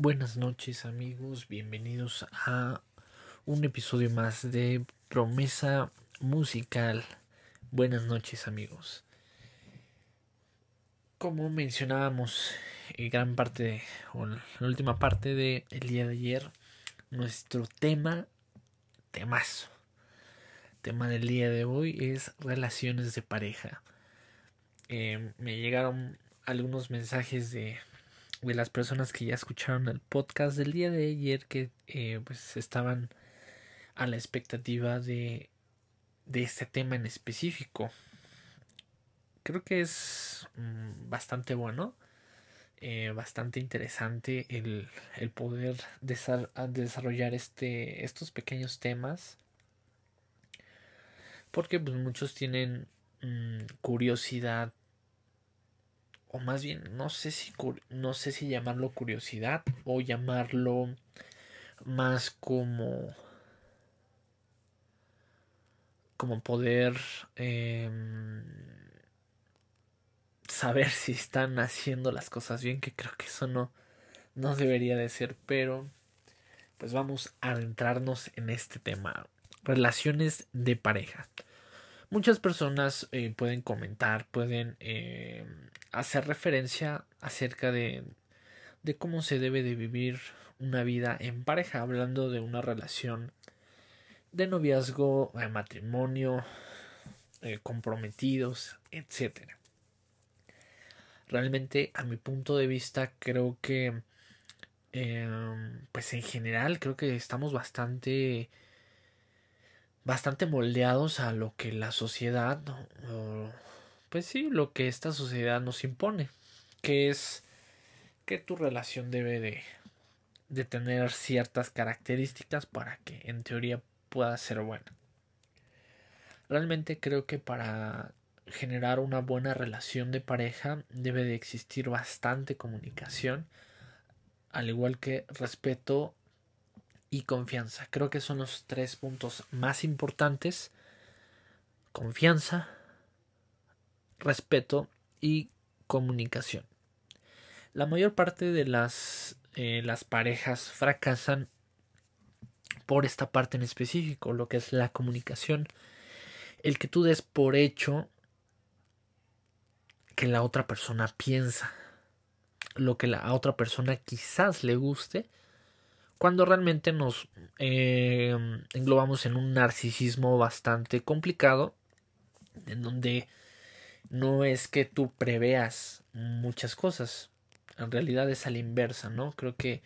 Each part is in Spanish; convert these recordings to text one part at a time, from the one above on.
Buenas noches amigos, bienvenidos a un episodio más de Promesa Musical. Buenas noches amigos. Como mencionábamos en gran parte, o en la última parte del día de ayer, nuestro tema, temazo, tema del día de hoy es relaciones de pareja. Eh, me llegaron algunos mensajes de de las personas que ya escucharon el podcast del día de ayer que eh, pues estaban a la expectativa de, de este tema en específico. Creo que es mm, bastante bueno, eh, bastante interesante el, el poder desarrollar este, estos pequeños temas. Porque pues, muchos tienen mm, curiosidad o más bien no sé si no sé si llamarlo curiosidad o llamarlo más como como poder em, saber si están haciendo las cosas bien que creo que eso no no debería de ser pero pues vamos a adentrarnos en este tema. Relaciones de pareja muchas personas eh, pueden comentar pueden eh, hacer referencia acerca de, de cómo se debe de vivir una vida en pareja, hablando de una relación de noviazgo, de matrimonio, eh, comprometidos, etc. Realmente, a mi punto de vista, creo que, pues en general, creo que estamos bastante, bastante moldeados a lo que la sociedad pues sí, lo que esta sociedad nos impone, que es que tu relación debe de, tener ciertas características para que en teoría pueda ser buena. Realmente creo que para generar una buena relación de pareja debe de existir bastante comunicación, al igual que respeto y confianza. Creo que son los tres puntos más importantes. Confianza, respeto y comunicación. La mayor parte de las, eh, las parejas fracasan por esta parte en específico, lo que es la comunicación. El que tú des por hecho que la otra persona piensa, lo que la otra persona quizás le guste, cuando realmente nos eh, englobamos en un narcisismo bastante complicado, en donde no es que tú preveas muchas cosas. En realidad es a la inversa, ¿no? Creo que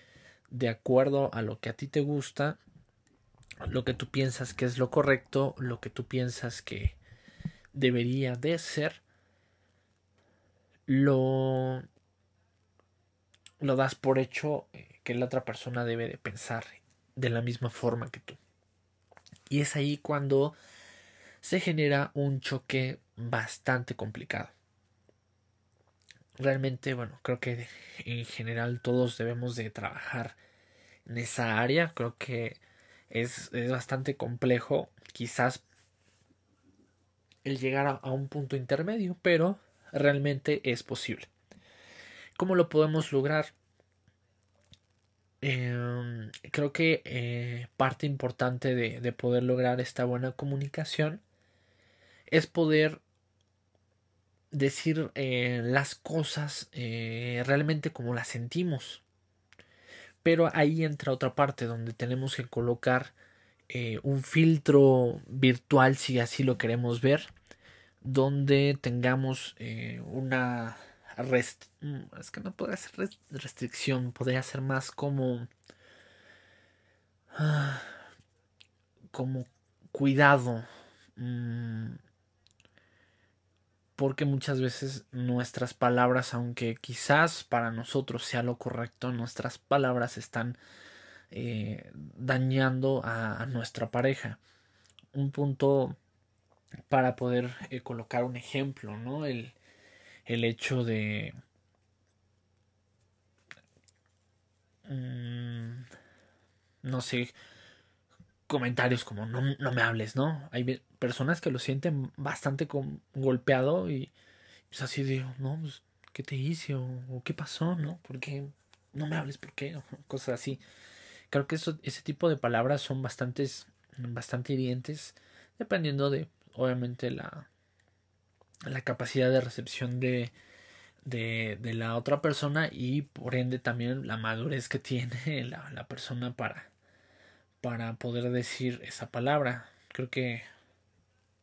de acuerdo a lo que a ti te gusta, lo que tú piensas que es lo correcto, lo que tú piensas que debería de ser, lo, lo das por hecho eh, que la otra persona debe de pensar de la misma forma que tú. Y es ahí cuando se genera un choque bastante complicado. Realmente, bueno, creo que en general todos debemos de trabajar en esa área. Creo que es, bastante complejo, quizás el llegar a, un punto intermedio, pero realmente es posible. ¿Cómo lo podemos lograr? Em, creo que eh, parte importante de, de, poder lograr esta buena comunicación es poder decir eh, las cosas eh, realmente como las sentimos. Pero ahí entra otra parte donde tenemos que colocar un filtro virtual si así lo queremos ver, donde tengamos una mm, es que no podría ser restricción, podría ser más como ah, como cuidado. Mm, porque muchas veces nuestras palabras, aunque quizás para nosotros sea lo correcto, nuestras palabras están eh, dañando a, nuestra pareja. Un punto para poder eh, colocar un ejemplo, ¿no? El, el hecho de... Mm, no sé, comentarios como no, no, me hables, ¿no? Hay personas que lo sienten bastante golpeado y es así de, no, pues, ¿qué te hice? O, qué pasó, ¿no? ¿Por qué, no me hables, ¿por qué? Cosas así. Creo que eso, ese tipo de palabras son bastantes, bastante hirientes, dependiendo de, obviamente, la, la capacidad de recepción de, de, de, la otra persona y por ende también la madurez que tiene la, la persona para, para poder decir esa palabra. Creo que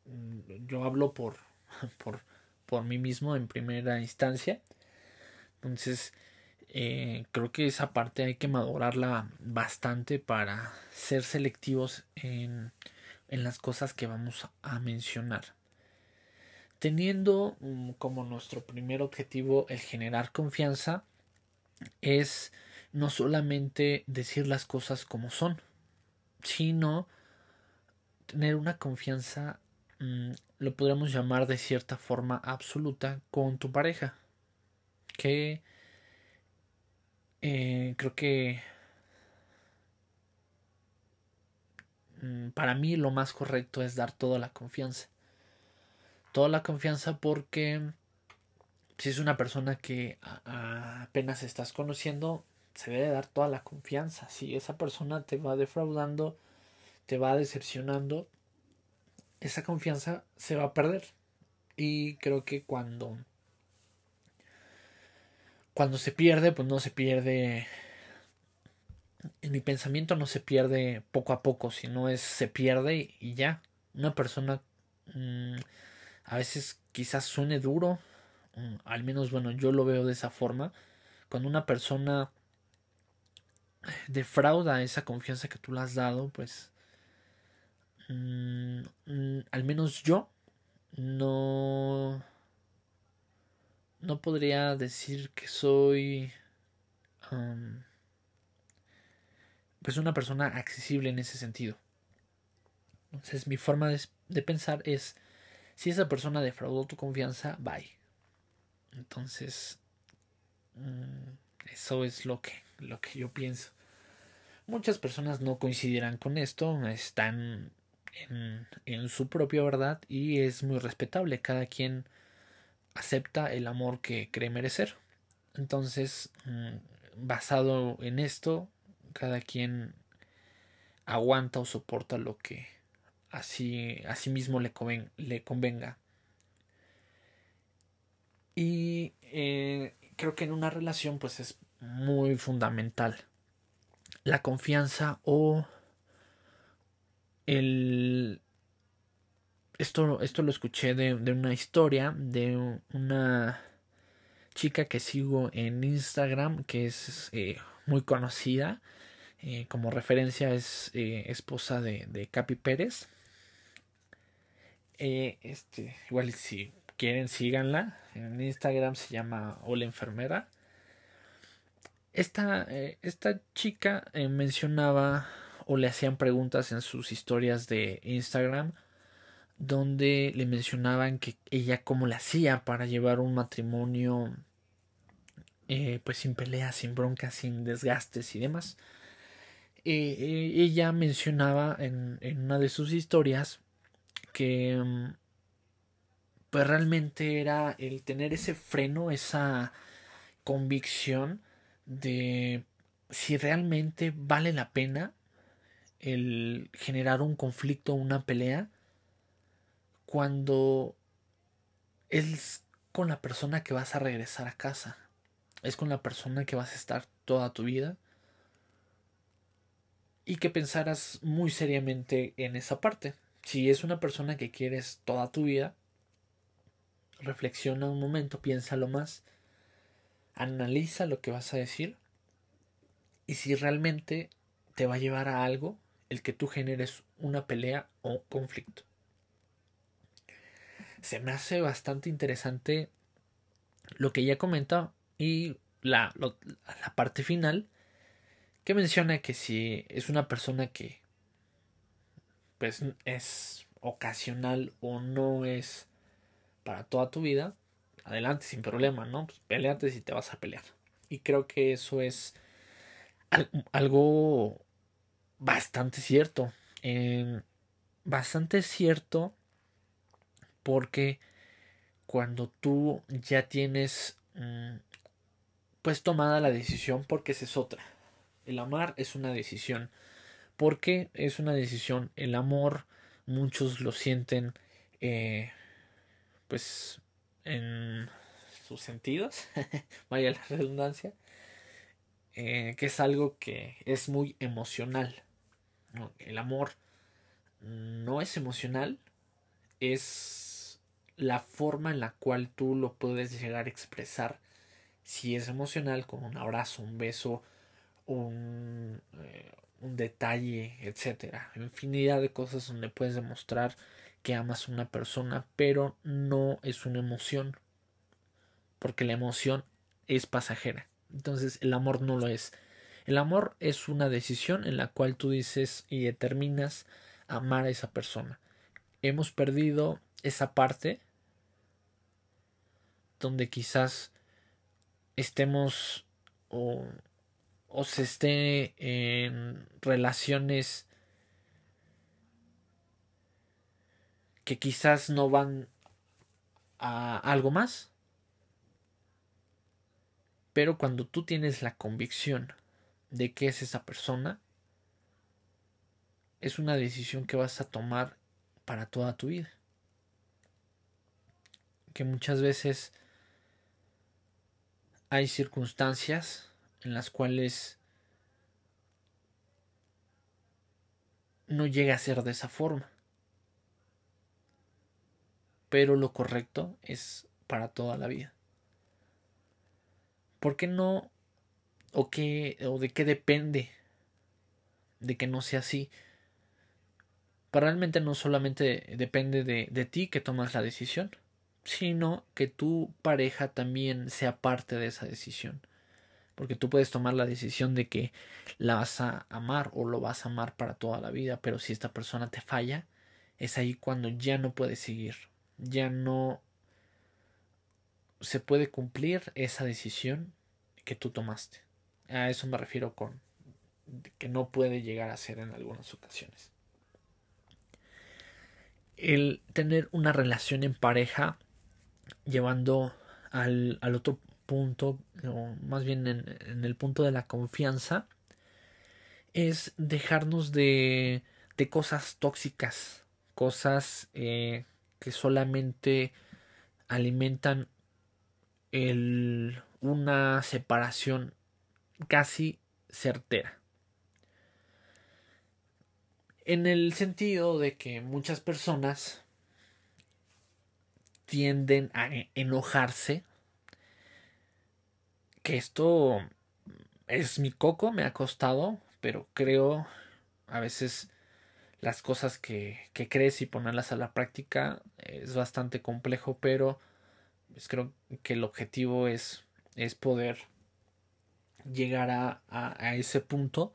mm, yo hablo por, por, por mí mismo en primera instancia. Entonces, eh, creo que esa parte hay que madurarla bastante para ser selectivos en, en las cosas que vamos a mencionar. Teniendo mm, como nuestro primer objetivo el generar confianza, es no solamente decir las cosas como son, sino tener una confianza, mm, lo podríamos llamar de cierta forma absoluta con tu pareja. Que eh, creo que mm, para mí lo más correcto es dar toda la confianza. Toda la confianza porque si es una persona que apenas estás conociendo, se debe dar toda la confianza. Si esa persona te va defraudando, te va decepcionando, esa confianza se va a perder. Y creo que cuando cuando se pierde, pues no se pierde en mi pensamiento no se pierde poco a poco, sino es se pierde y ya. Una persona mm, a veces quizás suene duro, mm, al menos bueno, yo lo veo de esa forma. Cuando una persona defrauda esa confianza que tú le has dado, pues mm, al menos yo no no podría decir que soy pues una persona accesible en ese sentido. Entonces mi forma de, pensar es si esa persona defraudó tu confianza, bye. Entonces mm, eso es lo que, lo que yo pienso. Muchas personas no coincidirán con esto, están en, en su propia verdad y es muy respetable. Cada quien acepta el amor que cree merecer. Entonces, mm, basado en esto, cada quien aguanta o soporta lo que así, a sí mismo le, convenga. Y eh, creo que en una relación pues es muy fundamental la confianza o el esto, esto lo escuché de, una historia de una chica que sigo en Instagram que es eh, muy conocida. Eh, como referencia es esposa de, de, Capi Pérez. Este, igual si quieren síganla. En Instagram se llama Hola Enfermera. Esta, esta chica mencionaba o le hacían preguntas en sus historias de Instagram donde le mencionaban que ella cómo le hacía para llevar un matrimonio eh, pues sin peleas, sin broncas, sin desgastes y demás. Eh, eh, ella mencionaba en, en, una de sus historias que mm, pues realmente era el tener ese freno, esa convicción de si realmente vale la pena el generar un conflicto, una pelea, cuando es con la persona que vas a regresar a casa, es con la persona que vas a estar toda tu vida y que pensaras muy seriamente en esa parte. Si es una persona que quieres toda tu vida, reflexiona un momento, piénsalo más, analiza lo que vas a decir y si realmente te va a llevar a algo el que tú generes una pelea o conflicto. Se me hace bastante interesante lo que ella comenta y la, la parte final que menciona que si es una persona que pues es ocasional o no es para toda tu vida, adelante sin problema, ¿no? Pues peleate si te vas a pelear. Y creo que eso es algo bastante cierto. bastante cierto porque cuando tú ya tienes mm, pues tomada la decisión porque esa es otra. El amar es una decisión. Porque es una decisión? El amor muchos lo sienten eh, pues en sus sentidos, vaya la redundancia, eh, que es algo que es muy emocional. El amor no es emocional, es la forma en la cual tú lo puedes llegar a expresar. Si es emocional, con un abrazo, un beso, un, eh, un detalle, etcétera. Infinidad de cosas donde puedes demostrar que amas a una persona, pero no es una emoción. Porque la emoción es pasajera. Entonces el amor no lo es. El amor es una decisión en la cual tú dices y determinas amar a esa persona. Hemos perdido esa parte donde quizás estemos o, o se esté en relaciones que quizás no van a algo más. Pero cuando tú tienes la convicción de que es esa persona, es una decisión que vas a tomar para toda tu vida. Que muchas veces hay circunstancias en las cuales no llega a ser de esa forma pero lo correcto es para toda la vida. ¿Por qué no? ¿O, qué, o de qué depende de que no sea así? Realmente no solamente depende de, de ti que tomas la decisión, sino que tu pareja también sea parte de esa decisión. Porque tú puedes tomar la decisión de que la vas a amar o lo vas a amar para toda la vida, pero si esta persona te falla, es ahí cuando ya no puedes seguir ya no se puede cumplir esa decisión que tú tomaste. A eso me refiero con que no puede llegar a ser en algunas ocasiones. El tener una relación en pareja llevando al, al otro punto, o más bien en, el punto de la confianza, es dejarnos de, cosas tóxicas, cosas eh, que solamente alimentan una separación casi certera. En el sentido de que muchas personas tienden a enojarse, que esto es mi coco, me ha costado, pero creo a veces las cosas que, que crees y ponerlas a la práctica es bastante complejo, pero pues creo que el objetivo es, es poder llegar a, a, ese punto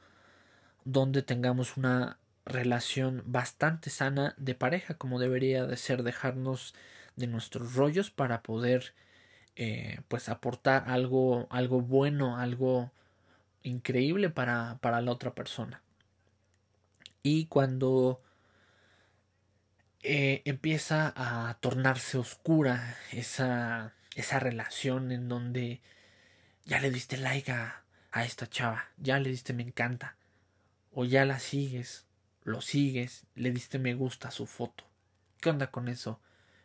donde tengamos una relación bastante sana de pareja como debería de ser dejarnos de nuestros rollos para poder eh, pues aportar algo algo bueno algo increíble para, para la otra persona y cuando eh, empieza a tornarse oscura esa, esa relación en donde ya le diste like a, a esta chava, ya le diste me encanta, o ya la sigues, lo sigues, le diste me gusta a su foto. ¿Qué onda con eso?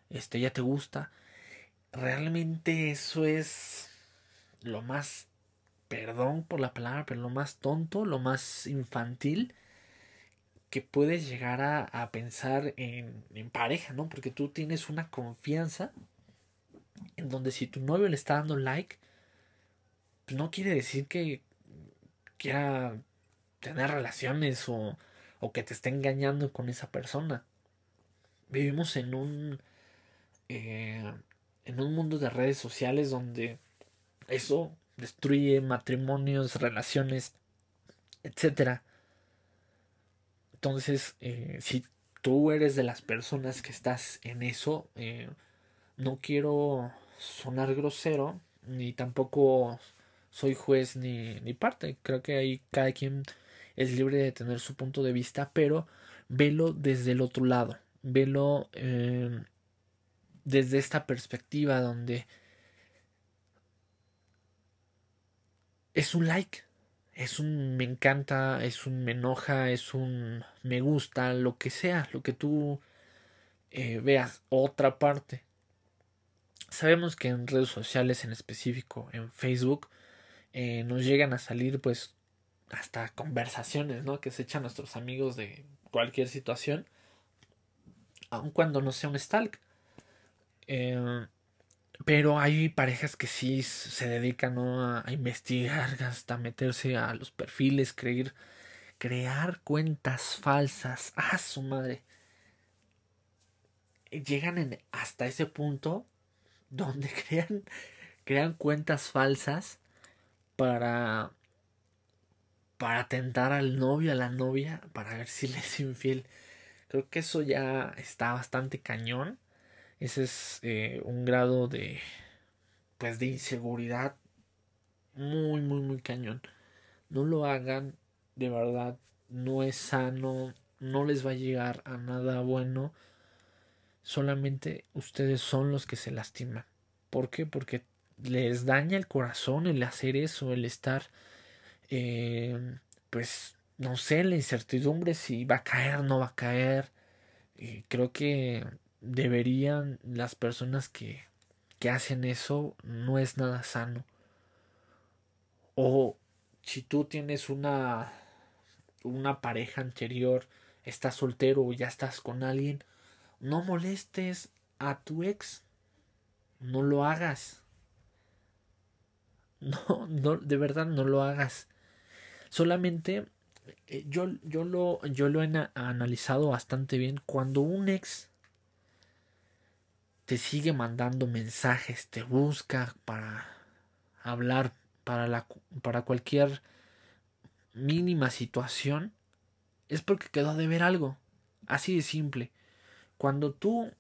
Este, ya te gusta. Realmente eso es lo más, perdón por la palabra, pero lo más tonto, lo más infantil que puedes llegar a, pensar en, en, pareja, ¿no? Porque tú tienes una confianza en donde si tu novio le está dando like, pues no quiere decir que quiera tener relaciones o, o que te esté engañando con esa persona. Vivimos en un eh, en un mundo de redes sociales donde eso destruye matrimonios, relaciones, etcétera. Entonces, eh, si tú eres de las personas que estás en eso, eh, no quiero sonar grosero, ni tampoco soy juez ni, ni parte. Creo que ahí cada quien es libre de tener su punto de vista, pero velo desde el otro lado, velo eh, desde esta perspectiva donde es un like, es un me encanta, es un me enoja, es un me gusta, lo que sea, lo que tú eh, veas. Otra parte. Sabemos que en redes sociales, en específico en Facebook, eh, nos llegan a salir pues hasta conversaciones, ¿no? Que se echan nuestros amigos de cualquier situación, aun cuando no sea un stalk. Eh, pero hay parejas que sí se dedican a, investigar, hasta meterse a los perfiles, creer, crear cuentas falsas. ¡Ah, su madre! Llegan en, hasta ese punto donde crean, crean cuentas falsas para para tentar al novio, a la novia, para ver si le es infiel. Creo que eso ya está bastante cañón. Ese es eh, un grado de, pues, de inseguridad muy, muy, muy cañón. No lo hagan, de verdad, no es sano, no les va a llegar a nada bueno. Solamente ustedes son los que se lastiman. ¿Por qué? Porque les daña el corazón el hacer eso, el estar, eh, pues, no sé, la incertidumbre si va a caer, no va a caer. Creo que deberían las personas que, que hacen eso no es nada sano. O si tú tienes una una pareja anterior, estás soltero o ya estás con alguien, no molestes a tu ex. No lo hagas. No, no, de verdad no lo hagas. Solamente eh, yo, yo, lo, yo lo he analizado bastante bien. Cuando un ex te sigue mandando mensajes, te busca para hablar, para, la, para cualquier mínima situación, es porque quedó de ver algo. Así de simple. Cuando tú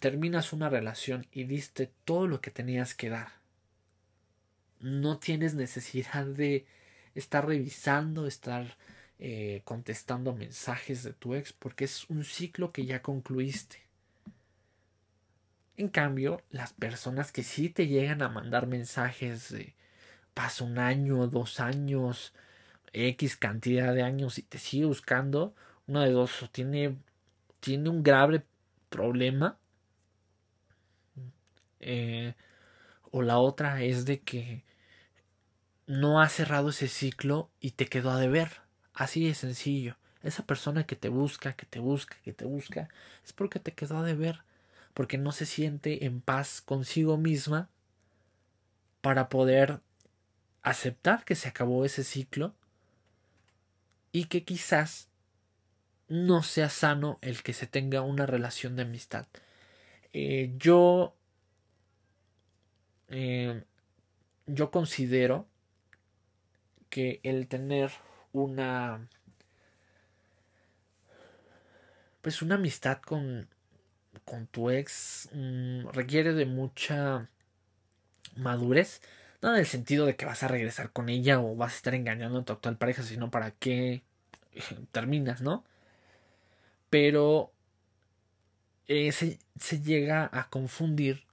terminas una relación y diste todo lo que tenías que dar, no tienes necesidad de estar revisando, estar eh, contestando mensajes de tu ex, porque es un ciclo que ya concluiste. En cambio, las personas que sí te llegan a mandar mensajes de pasa un año, dos años, X cantidad de años y te sigue buscando, uno de dos, tiene, tiene un grave problema, eh, o la otra es de que no ha cerrado ese ciclo y te quedó a deber. Así de sencillo. Esa persona que te busca, que te busca, que te busca, es porque te quedó a deber porque no se siente en paz consigo misma para poder aceptar que se acabó ese ciclo y que quizás no sea sano el que se tenga una relación de amistad. Eh, yo eh, yo considero que el tener una pues una amistad con con tu ex mm, requiere de mucha madurez. No en el sentido de que vas a regresar con ella o vas a estar engañando a tu actual pareja, sino para qué terminas, ¿no? Pero eh, se, llega a confundir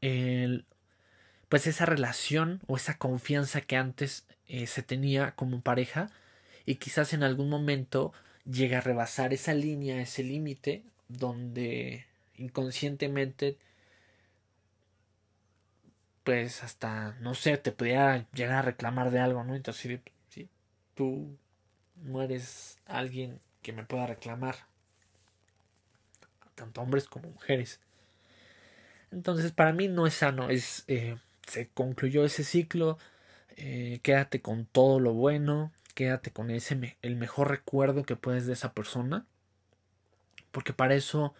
el, pues esa relación o esa confianza que antes eh, se tenía como pareja y quizás en algún momento llega a rebasar esa línea, ese límite donde inconscientemente pues hasta no sé te pudiera llegar a reclamar de algo no entonces si, tú no eres alguien que me pueda reclamar tanto hombres como mujeres. Entonces para mí no es sano es eh, se concluyó ese ciclo eh, quédate con todo lo bueno quédate con ese el mejor recuerdo que puedes de esa persona porque para eso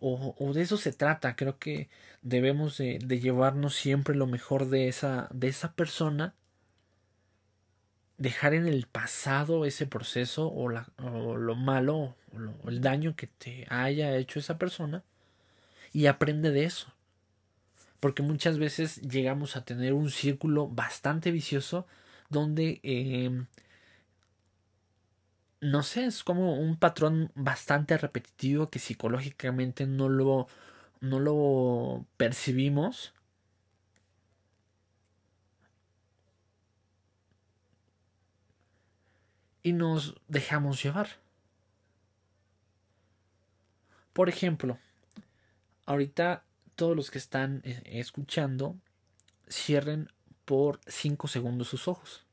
o, de eso se trata. Creo que debemos de, llevarnos siempre lo mejor de esa de esa persona. Dejar en el pasado ese proceso o, la, o lo malo o, el daño que te haya hecho esa persona y aprende de eso. Porque muchas veces llegamos a tener un círculo bastante vicioso donde eh, no sé, es como un patrón bastante repetitivo que psicológicamente no lo, no lo percibimos. Y nos dejamos llevar. Por ejemplo, ahorita todos los que están eh, escuchando cierren por 5 segundos sus ojos.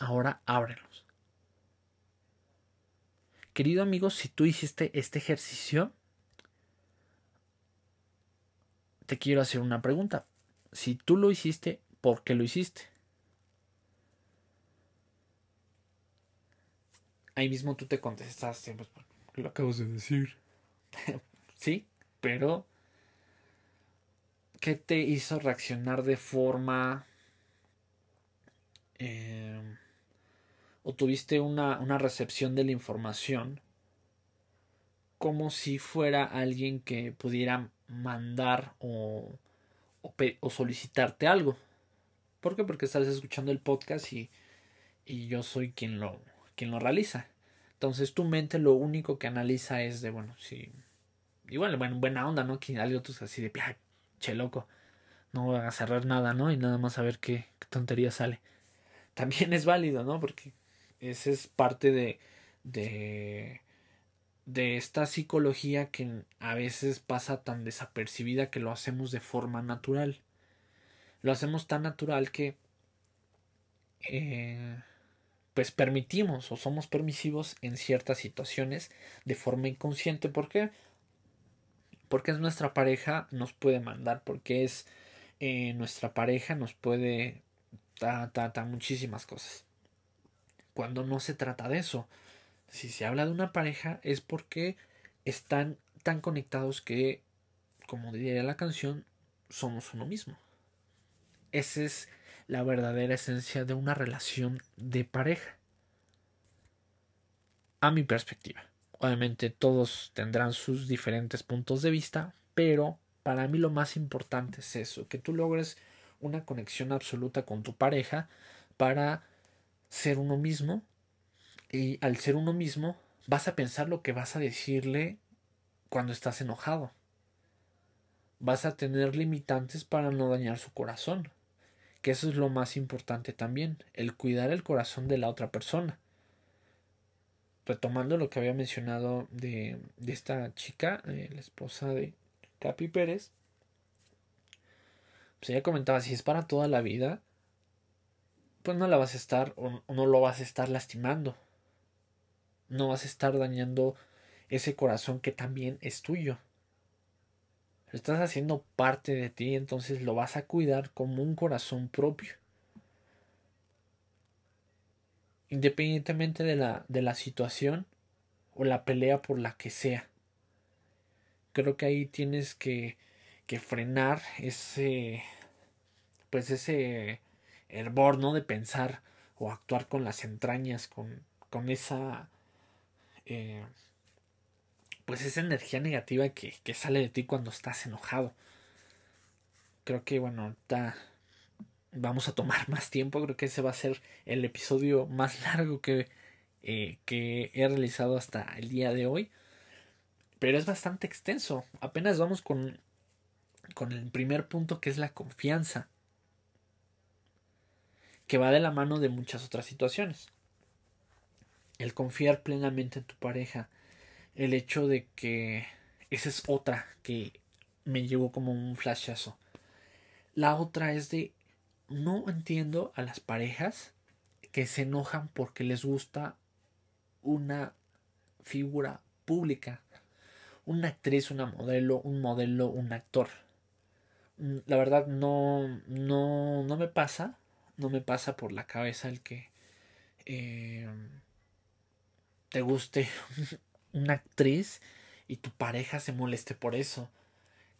Ahora ábrelos. Querido amigo, si tú hiciste este ejercicio, te quiero hacer una pregunta. Si tú lo hiciste, ¿por qué lo hiciste? Ahí mismo tú te contestaste, pues, lo acabas de decir. sí, pero ¿qué te hizo reaccionar de forma... Eh, o tuviste una, una recepción de la información como si fuera alguien que pudiera mandar o, o, solicitarte algo. ¿Por qué? Porque estás escuchando el podcast y, y yo soy quien lo, quien lo realiza. Entonces tu mente lo único que analiza es de, bueno, si... Igual, bueno, buena onda, ¿no? Que alguien otro así de, che loco, no voy a cerrar nada, ¿no? Y nada más a ver qué tontería sale. También es válido, ¿no? Porque ese es parte de, de, de esta psicología que a veces pasa tan desapercibida que lo hacemos de forma natural. Lo hacemos tan natural que eh, pues permitimos o somos permisivos en ciertas situaciones de forma inconsciente. ¿Por qué? Porque es nuestra pareja, nos puede mandar, porque es eh, nuestra pareja, nos puede ta, ta, ta, muchísimas cosas. Cuando no se trata de eso, si se habla de una pareja es porque están tan conectados que, como diría la canción, somos uno mismo. Esa es la verdadera esencia de una relación de pareja. A mi perspectiva. Obviamente todos tendrán sus diferentes puntos de vista, pero para mí lo más importante es eso, que tú logres una conexión absoluta con tu pareja para ser uno mismo y al ser uno mismo, vas a pensar lo que vas a decirle cuando estás enojado. Vas a tener limitantes para no dañar su corazón. Que eso es lo más importante también, el cuidar el corazón de la otra persona. Retomando lo que había mencionado de, de esta chica, eh, la esposa de Capi Pérez, pues ella comentaba, si es para toda la vida, pues no la vas a estar o no lo vas a estar lastimando no vas a estar dañando ese corazón que también es tuyo. Lo estás haciendo parte de ti, entonces lo vas a cuidar como un corazón propio. Independientemente de la, de la situación o la pelea por la que sea. Creo que ahí tienes que, que frenar ese pues ese hervor, ¿no? De pensar o actuar con las entrañas, con, con esa eh, pues esa energía negativa que, que, sale de ti cuando estás enojado. Creo que bueno, ahorita vamos a tomar más tiempo, creo que ese va a ser el episodio más largo que, eh, que he realizado hasta el día de hoy. Pero es bastante extenso. Apenas vamos con, con el primer punto que es la confianza. Que va de la mano de muchas otras situaciones el confiar plenamente en tu pareja, el hecho de que esa es otra que me llevó como un flashazo. La otra es de no entiendo a las parejas que se enojan porque les gusta una figura pública, una actriz, una modelo, un modelo, un actor. Mm, la verdad no no no me pasa, no me pasa por la cabeza el que eh, te guste una actriz y tu pareja se moleste por eso.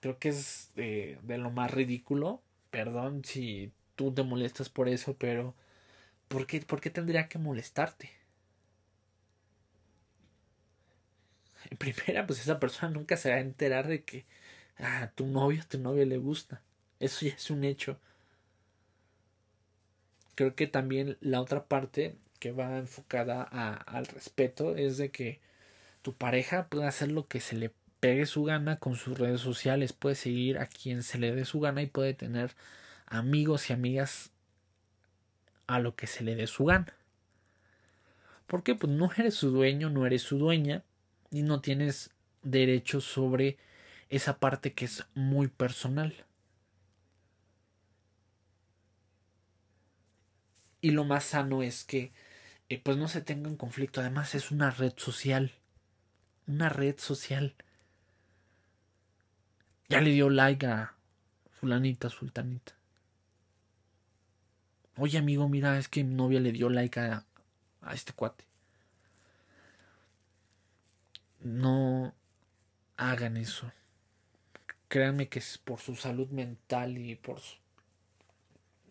Creo que es de, lo más ridículo. Perdón si tú te molestas por eso, pero ¿por qué, ¿por qué tendría que molestarte? En primera, pues esa persona nunca se va a enterar de que a tu novio, a tu novio le gusta. Eso ya es un hecho. Creo que también la otra parte que va enfocada al respeto es de que tu pareja pueda hacer lo que se le pegue su gana con sus redes sociales, puede seguir a quien se le dé su gana y puede tener amigos y amigas a lo que se le dé su gana. Porque pues no eres su dueño, no eres su dueña y no tienes derecho sobre esa parte que es muy personal. Y lo más sano es que eh, pues no se tenga un conflicto. Además es una red social. Una red social. Ya le dio like a fulanita, sultanita. Oye amigo, mira, es que mi novia le dio like a, a este cuate. No hagan eso. Créanme que es por su salud mental y por,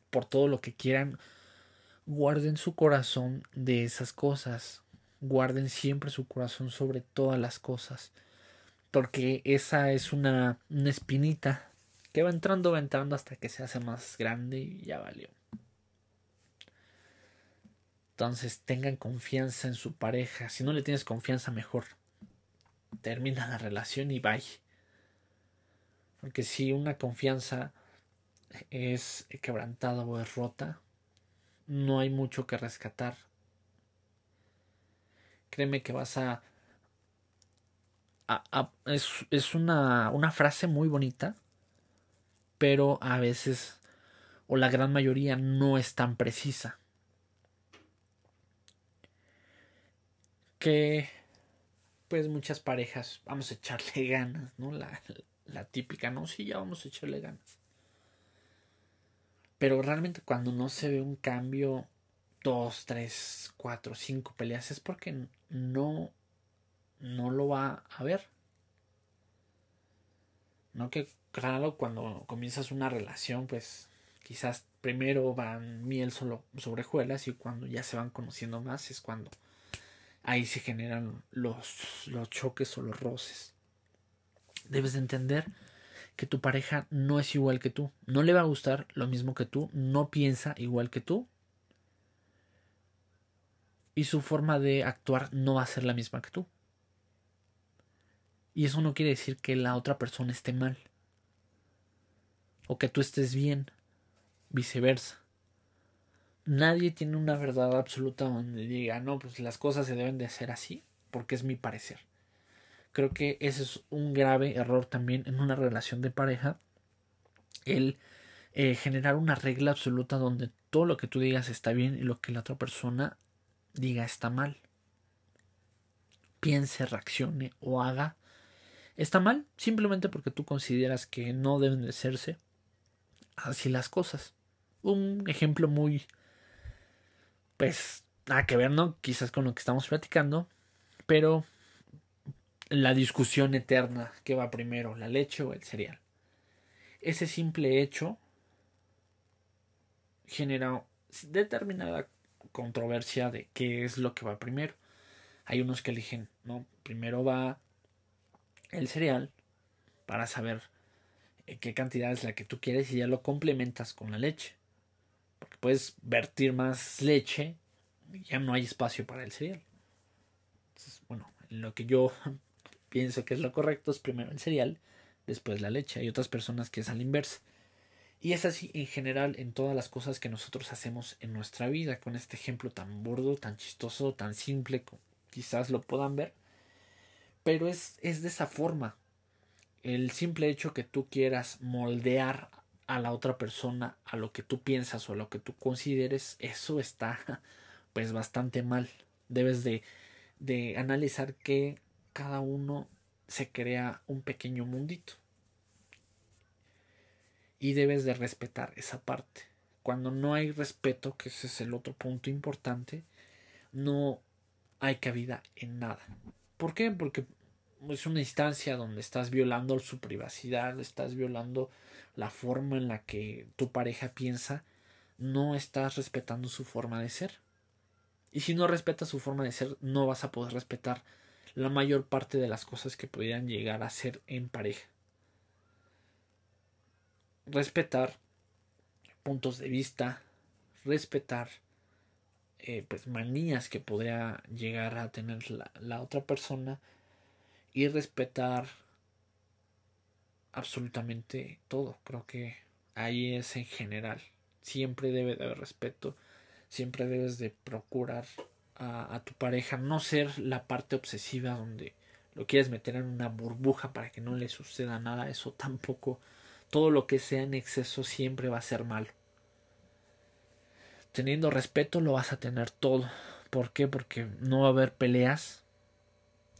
por todo lo que quieran guarden su corazón de esas cosas. Guarden siempre su corazón sobre todas las cosas. Porque esa es una, una espinita que va entrando, va entrando hasta que se hace más grande y ya valió. Entonces tengan confianza en su pareja. Si no le tienes confianza, mejor. Termina la relación y bye. Porque si una confianza es quebrantada o es rota, no hay mucho que rescatar. Créeme que vas a... es, es una, una frase muy bonita, pero a veces, o la gran mayoría, no es tan precisa. Que, pues muchas parejas, vamos a echarle ganas, ¿no? La, la típica, no, sí, ya vamos a echarle ganas. Pero realmente cuando no se ve un cambio, dos, tres, cuatro, cinco peleas, es porque no, no lo va a ver. No que, claro, cuando comienzas una relación, pues quizás primero van miel solo sobre juelas y cuando ya se van conociendo más es cuando ahí se generan los, los choques o los roces. Debes de entender que tu pareja no es igual que tú, no le va a gustar lo mismo que tú, no piensa igual que tú y su forma de actuar no va a ser la misma que tú. Y eso no quiere decir que la otra persona esté mal o que tú estés bien, viceversa. Nadie tiene una verdad absoluta donde diga, no, pues las cosas se deben de hacer así, porque es mi parecer. Creo que ese es un grave error también en una relación de pareja. El eh, generar una regla absoluta donde todo lo que tú digas está bien y lo que la otra persona diga está mal. Piense, reaccione o haga está mal simplemente porque tú consideras que no deben de serse así las cosas. Un ejemplo muy pues nada que ver, ¿no? Quizás con lo que estamos platicando, pero la discusión eterna que va primero, la leche o el cereal. Ese simple hecho genera determinada controversia de qué es lo que va primero. Hay unos que eligen, no, primero va el cereal para saber eh, qué cantidad es la que tú quieres y ya lo complementas con la leche. Porque puedes vertir más leche y ya no hay espacio para el cereal. Entonces, bueno, lo que yo pienso que es lo correcto es primero el cereal, después la leche. Hay otras personas que es al inverso. Y es así en general en todas las cosas que nosotros hacemos en nuestra vida, con este ejemplo tan burdo, tan chistoso, tan simple, quizás lo puedan ver, pero es, es de esa forma. El simple hecho que tú quieras moldear a la otra persona a lo que tú piensas o a lo que tú consideres, eso está pues bastante mal. Debes de, de analizar que cada uno se crea un pequeño mundito. Y debes de respetar esa parte. Cuando no hay respeto, que ese es el otro punto importante, no hay cabida en nada. ¿Por qué? Porque es una instancia donde estás violando su privacidad, estás violando la forma en la que tu pareja piensa, no estás respetando su forma de ser. Y si no respetas su forma de ser, no vas a poder respetar la mayor parte de las cosas que pudieran llegar a ser en pareja. Respetar puntos de vista, respetar eh, pues manías que podría llegar a tener la, la otra persona y respetar absolutamente todo. Creo que ahí es en general. Siempre debe de haber respeto. Siempre debes de procurar a, tu pareja no ser la parte obsesiva donde lo quieres meter en una burbuja para que no le suceda nada. Eso tampoco. Todo lo que sea en exceso siempre va a ser malo. Teniendo respeto lo vas a tener todo. ¿Por qué? Porque no va a haber peleas.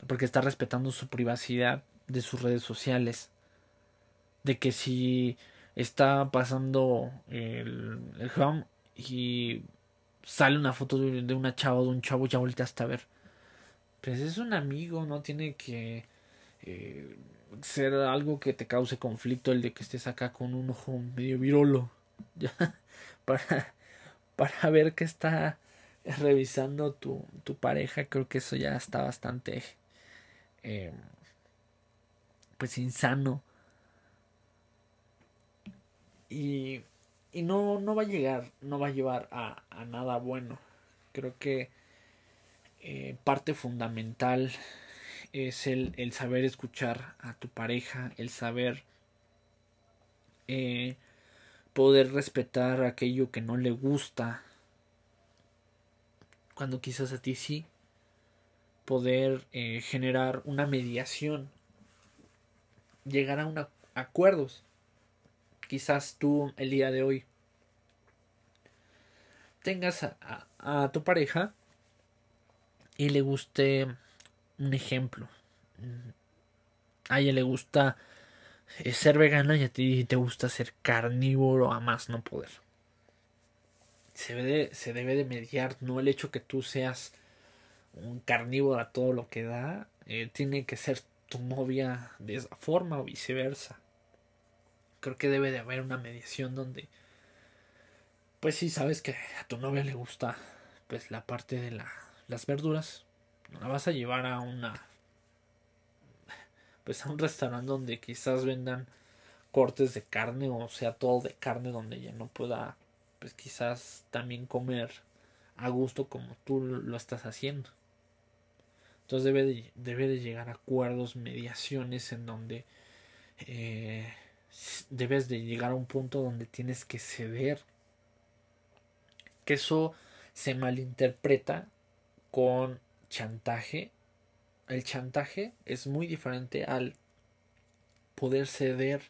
Porque está respetando su privacidad de sus redes sociales. De que si está pasando el, el home y sale una foto de, una chava o de un chavo, ya volteaste a ver. Pues es un amigo, no tiene que eh, ser algo que te cause conflicto el de que estés acá con un ojo medio virolo. Ya, para, para ver que está revisando tu, tu pareja, creo que eso ya está bastante eh, pues insano. Y, y no, no va a llegar, no va a llevar a, a nada bueno. Creo que eh, parte fundamental es el, el, saber escuchar a tu pareja, el saber eh, poder respetar aquello que no le gusta, cuando quizás a ti sí, poder eh, generar una mediación, llegar a una, acuerdos. Quizás tú el día de hoy tengas a, tu pareja y le guste un ejemplo. A ella le gusta eh, ser vegana y a ti te gusta ser carnívoro a más no poder. Se debe, de, se debe de mediar, no el hecho que tú seas un carnívoro a todo lo que da, eh, tiene que ser tu novia de esa forma o viceversa. Creo que debe de haber una mediación donde, pues si sabes que a tu novia le gusta, pues la parte de la las verduras, no la vas a llevar a una pues a un restaurante donde quizás vendan cortes de carne o sea todo de carne donde ella no pueda pues quizás también comer a gusto como tú lo estás haciendo. Entonces debe de, debe de llegar a acuerdos mediaciones en donde eh, debes de llegar a un punto donde tienes que ceder que eso se malinterpreta con chantaje. El chantaje es muy diferente al poder ceder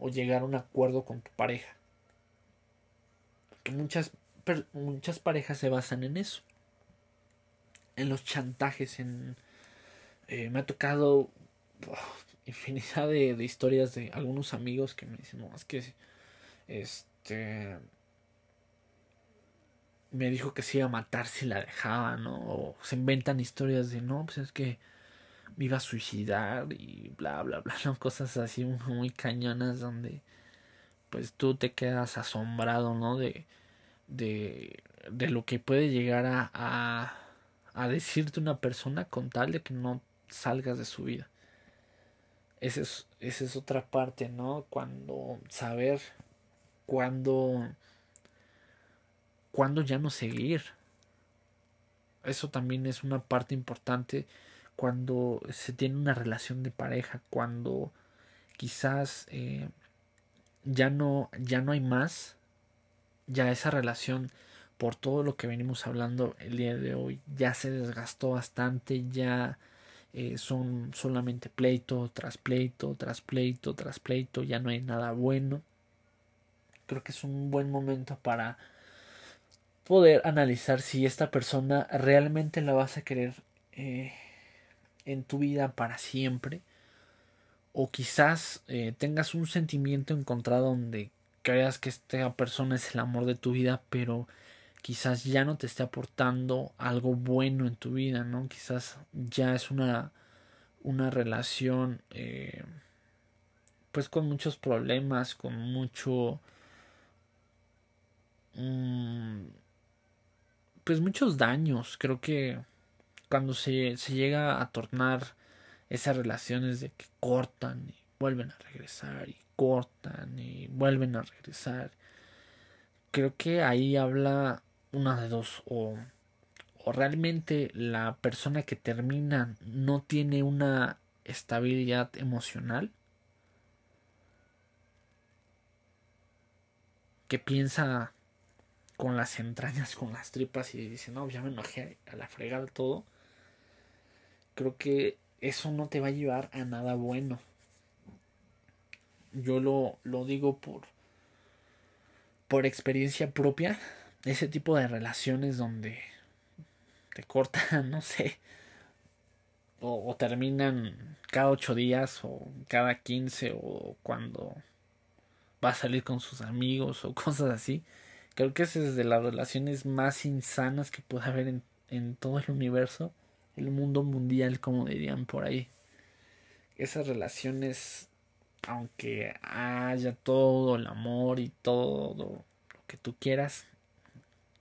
o llegar a un acuerdo con tu pareja. Muchas, muchas parejas se basan en eso. En los chantajes, en... Eh, me ha tocado infinidad de, de, historias de algunos amigos que me dicen, no, es que este me dijo que se iba a matar si la dejaba, ¿no? O se inventan historias de, no, pues es que me iba a suicidar y bla, bla, bla, ¿no? Cosas así muy cañonas donde pues tú te quedas asombrado, ¿no? De, de, de lo que puede llegar a, a, a decirte una persona con tal de que no salgas de su vida. Esa es, esa es otra parte, ¿no? Cuando saber cuando cuándo ya no seguir. Eso también es una parte importante cuando se tiene una relación de pareja, cuando quizás eh, ya no ya no hay más, ya esa relación por todo lo que venimos hablando el día de hoy ya se desgastó bastante, ya eh, son solamente pleito tras pleito tras pleito tras pleito, ya no hay nada bueno. Creo que es un buen momento para poder analizar si esta persona realmente la vas a querer eh, en tu vida para siempre o quizás eh, tengas un sentimiento encontrado donde creas que esta persona es el amor de tu vida pero quizás ya no te esté aportando algo bueno en tu vida no quizás ya es una una relación eh, pues con muchos problemas con mucho mmm, pues muchos daños. Creo que cuando se, se llega a tornar esas relaciones de que cortan y vuelven a regresar y cortan y vuelven a regresar. Creo que ahí habla una de dos, o, o realmente la persona que termina no tiene una estabilidad emocional, que piensa con las entrañas, con las tripas y dice, no, ya me enojé a la fregada todo, creo que eso no te va a llevar a nada bueno. Yo lo, lo digo por, por experiencia propia ese tipo de relaciones donde te cortan, no sé, o, terminan cada ocho días o cada quince o cuando va a salir con sus amigos o cosas así. Creo que esa es de las relaciones más insanas que puede haber en, en todo el universo, el mundo mundial, como dirían por ahí. Esas relaciones, aunque haya todo el amor y todo lo que tú quieras,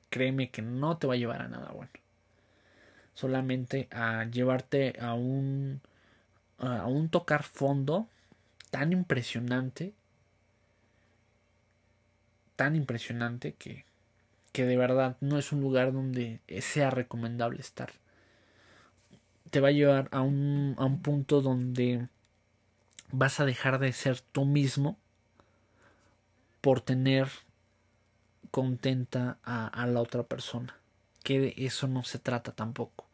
créeme que no te va a llevar a nada bueno. Solamente a llevarte a un a un tocar fondo tan impresionante tan impresionante que, que de verdad no es un lugar donde sea recomendable estar. Te va a llevar a un, a un punto donde vas a dejar de ser tú mismo por tener contenta a, la otra persona. Que de eso no se trata tampoco.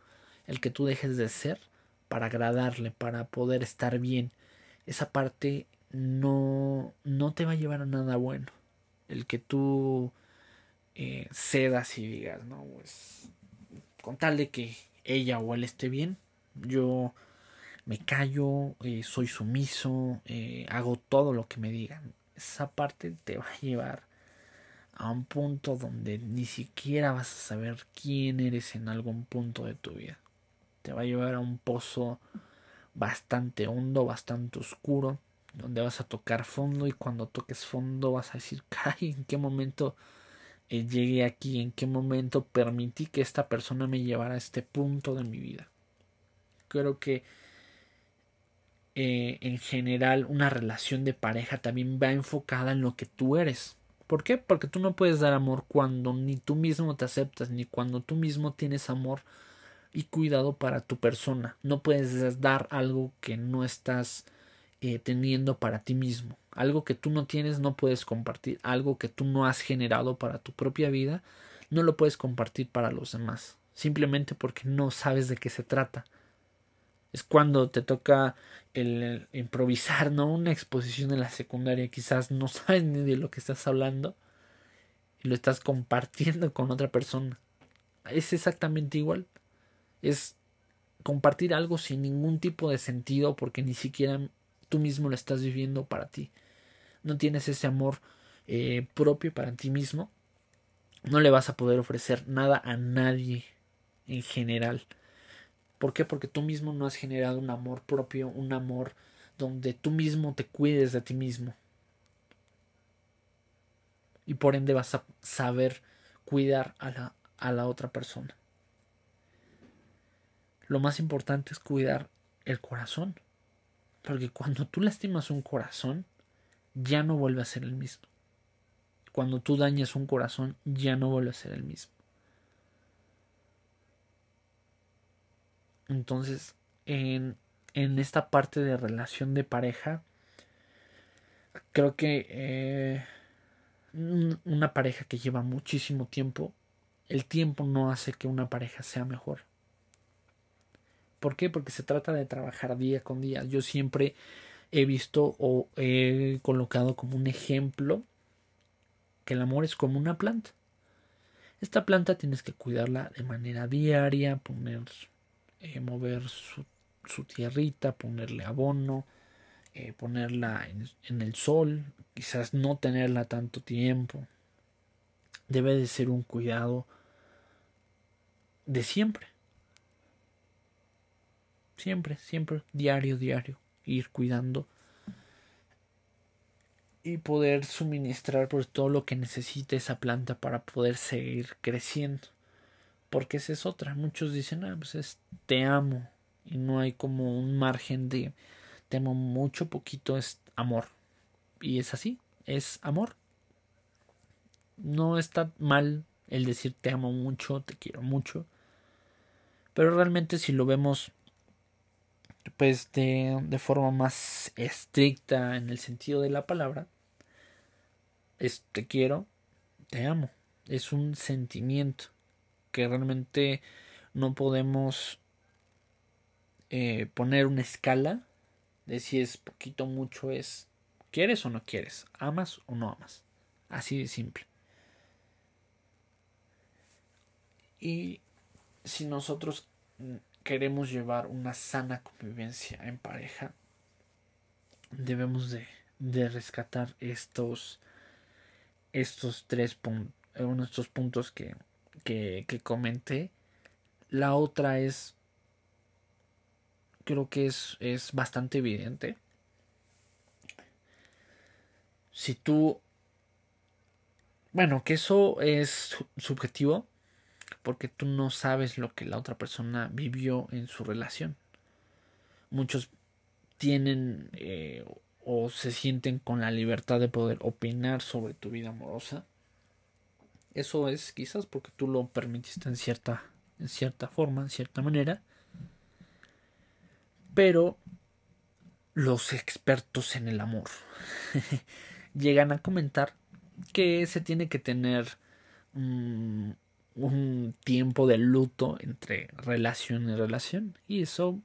El que tú dejes de ser para agradarle, para poder estar bien. Esa parte no, no te va a llevar a nada bueno el que tú eh, cedas y digas, no, pues con tal de que ella o él esté bien, yo me callo, eh, soy sumiso, eh, hago todo lo que me digan. Esa parte te va a llevar a un punto donde ni siquiera vas a saber quién eres en algún punto de tu vida. Te va a llevar a un pozo bastante hondo, bastante oscuro, donde vas a tocar fondo y cuando toques fondo vas a decir, ¿en qué momento eh, llegué aquí? ¿En qué momento permití que esta persona me llevara a este punto de mi vida? Creo que eh, en general una relación de pareja también va enfocada en lo que tú eres. ¿Por qué? Porque tú no puedes dar amor cuando ni tú mismo te aceptas, ni cuando tú mismo tienes amor y cuidado para tu persona. No puedes dar algo que no estás eh, teniendo para ti mismo. Algo que tú no tienes no puedes compartir. Algo que tú no has generado para tu propia vida no lo puedes compartir para los demás. Simplemente porque no sabes de qué se trata. Es cuando te toca el, improvisar, ¿no? Una exposición en la secundaria. Quizás no sabes ni de lo que estás hablando y lo estás compartiendo con otra persona. Es exactamente igual. Es compartir algo sin ningún tipo de sentido porque ni siquiera tú mismo lo estás viviendo para ti. No tienes ese amor eh, propio para ti mismo. No le vas a poder ofrecer nada a nadie en general. ¿Por qué? Porque tú mismo no has generado un amor propio, un amor donde tú mismo te cuides de ti mismo. Y por ende vas a saber cuidar a la, a la otra persona. Lo más importante es cuidar el corazón. Porque cuando tú lastimas un corazón, ya no vuelve a ser el mismo. Cuando tú dañas un corazón, ya no vuelve a ser el mismo. Entonces, en, en esta parte de relación de pareja, creo que eh, una pareja que lleva muchísimo tiempo, el tiempo no hace que una pareja sea mejor. ¿Por qué? Porque se trata de trabajar día con día. Yo siempre he visto o he colocado como un ejemplo que el amor es como una planta. Esta planta tienes que cuidarla de manera diaria, poner, eh, mover su, su, tierrita, ponerle abono, eh, ponerla en, en el sol, quizás no tenerla tanto tiempo. Debe de ser un cuidado de siempre. Siempre, siempre, diario, diario, ir cuidando y poder suministrar por todo lo que necesite esa planta para poder seguir creciendo. Porque esa es otra. Muchos dicen, ah, pues es te amo. Y no hay como un margen de te amo mucho, poquito es amor. Y es así, es amor. No está mal el decir te amo mucho, te quiero mucho. Pero realmente si lo vemos pues de, de forma más estricta en el sentido de la palabra, es te quiero, te amo. Es un sentimiento que realmente no podemos eh, poner una escala de si es poquito mucho es quieres o no quieres, amas o no amas. Así de simple. Y si nosotros queremos llevar una sana convivencia en pareja, debemos de, de rescatar estos, estos tres puntos, estos puntos que, que, que comenté. La otra es, creo que es, es bastante evidente. Si tú, bueno, que eso es subjetivo, porque tú no sabes lo que la otra persona vivió en su relación. Muchos tienen eh, o se sienten con la libertad de poder opinar sobre tu vida amorosa. Eso es quizás porque tú lo permitiste en cierta, en cierta forma, en cierta manera. Pero los expertos en el amor llegan a comentar que se tiene que tener mm, un tiempo de luto entre relación y relación y eso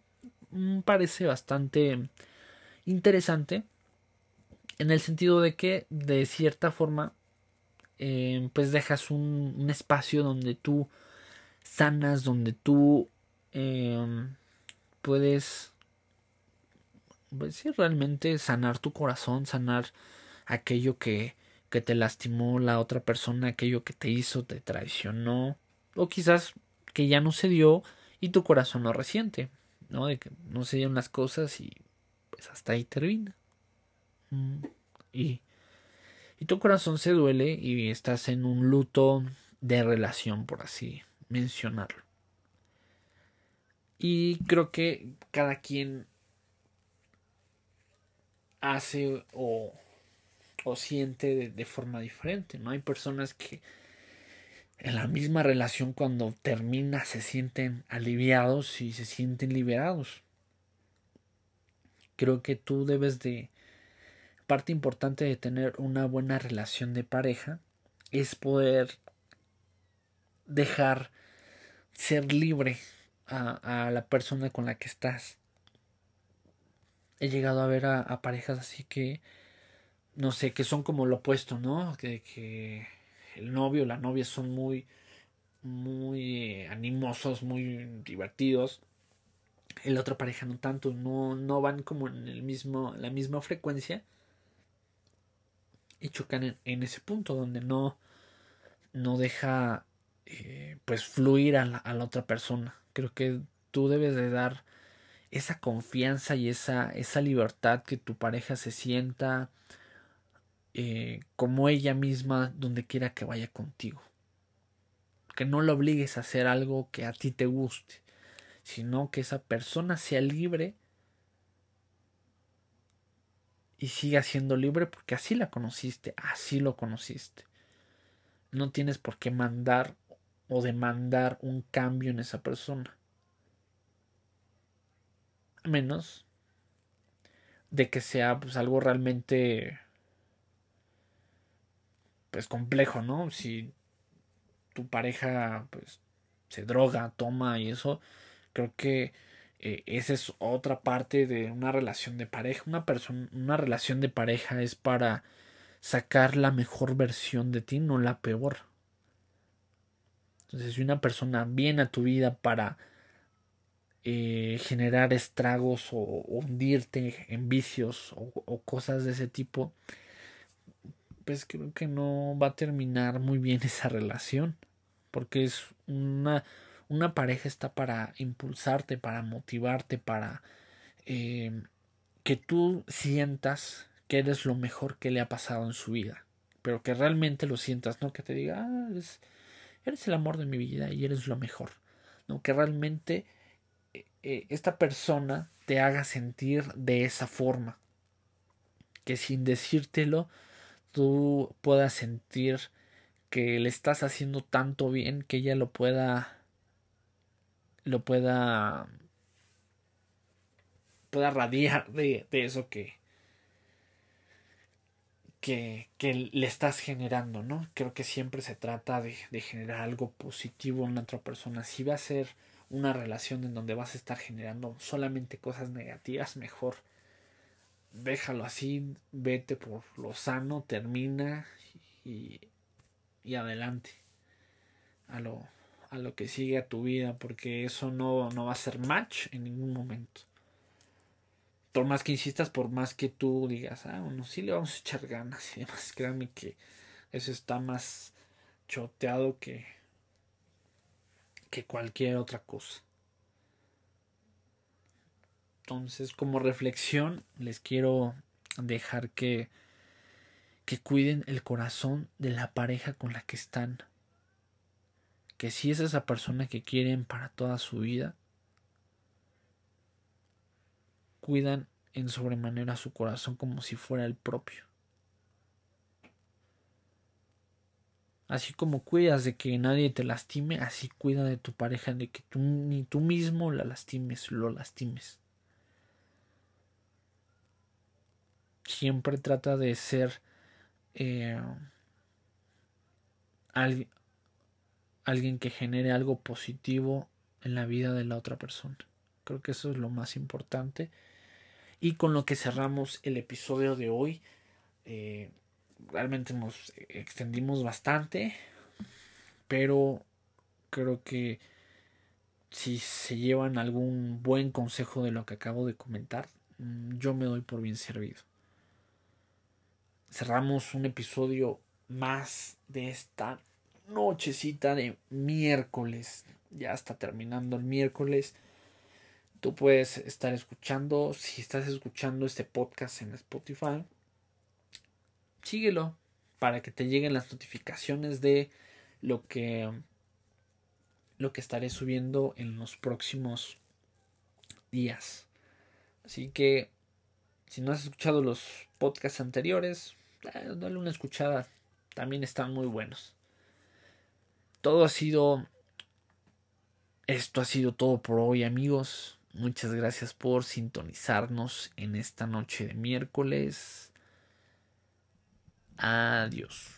mm, parece bastante interesante en el sentido de que de cierta forma eh, pues dejas un, espacio donde tú sanas donde tú em, puedes pues realmente sanar tu corazón sanar aquello que que te lastimó la otra persona, aquello que te hizo, te traicionó, o quizás que ya no se dio y tu corazón lo resiente, ¿no? De que no se dieron las cosas y pues hasta ahí termina. Mm, y, y tu corazón se duele y estás en un luto de relación, por así mencionarlo. Y creo que cada quien hace o o siente de, forma diferente, ¿no? Hay personas que en la misma relación cuando termina se sienten aliviados y se sienten liberados. Creo que tú debes de parte importante de tener una buena relación de pareja es poder dejar ser libre a, la persona con la que estás. He llegado a ver a parejas así que no sé, que son como lo opuesto, ¿no? Que, que el novio o la novia son muy, muy animosos, muy divertidos. La otra pareja no tanto, no, no van como en el mismo, la misma frecuencia. Y chocan en, ese punto donde no, no deja eh, pues fluir a la, a la otra persona. Creo que tú debes de dar esa confianza y esa, esa libertad que tu pareja se sienta eh, como ella misma donde quiera que vaya contigo. Que no lo obligues a hacer algo que a ti te guste, sino que esa persona sea libre y siga siendo libre porque así la conociste, así lo conociste. No tienes por qué mandar o demandar un cambio en esa persona. A menos de que sea pues algo realmente pues complejo, ¿no? Si tu pareja pues se droga, toma y eso, creo que eh, esa es otra parte de una relación de pareja. Una persona, una relación de pareja es para sacar la mejor versión de ti, no la peor. Entonces, si una persona viene a tu vida para eh, generar estragos o, hundirte en vicios o cosas de ese tipo, pues creo que no va a terminar muy bien esa relación. Porque es una, una pareja está para impulsarte, para motivarte, para eh, que tú sientas que eres lo mejor que le ha pasado en su vida. Pero que realmente lo sientas, no que te diga, ah, eres, el amor de mi vida y eres lo mejor. No, que realmente eh, eh, esta persona te haga sentir de esa forma. Que sin decírtelo, tú puedas sentir que le estás haciendo tanto bien que ella lo pueda lo pueda pueda radiar de, de eso que que, que, le estás generando, ¿no? Creo que siempre se trata de, de, generar algo positivo en otra persona. Si va a ser una relación en donde vas a estar generando solamente cosas negativas, mejor déjalo así, vete por lo sano, termina y, y adelante a lo, a lo que sigue a tu vida, porque eso no, no va a ser match en ningún momento. Por más que insistas, por más que tú digas, ah, bueno, sí le vamos a echar ganas y demás, créanme que eso está más choteado que, que cualquier otra cosa. Entonces, como reflexión, les quiero dejar que, que cuiden el corazón de la pareja con la que están. Que si es esa persona que quieren para toda su vida, cuidan en sobremanera su corazón como si fuera el propio. Así como cuidas de que nadie te lastime, así cuida de tu pareja, de que tú ni tú mismo la lastimes, lo lastimes. Siempre trata de ser eh, alguien que genere algo positivo en la vida de la otra persona. Creo que eso es lo más importante. Y con lo que cerramos el episodio de hoy. Eh, realmente nos extendimos bastante. Pero creo que si se llevan algún buen consejo de lo que acabo de comentar, mm, yo me doy por bien servido. Cerramos un episodio más de esta nochecita de miércoles. Ya está terminando el miércoles. Tú puedes estar escuchando, si estás escuchando este podcast en Spotify, síguelo para que te lleguen las notificaciones de lo que lo que estaré subiendo en los próximos días. Así que si no has escuchado los podcasts anteriores, eh, dale una escuchada, también están muy buenos. Todo ha sido esto ha sido todo por hoy, amigos. Muchas gracias por sintonizarnos en esta noche de miércoles. Adiós.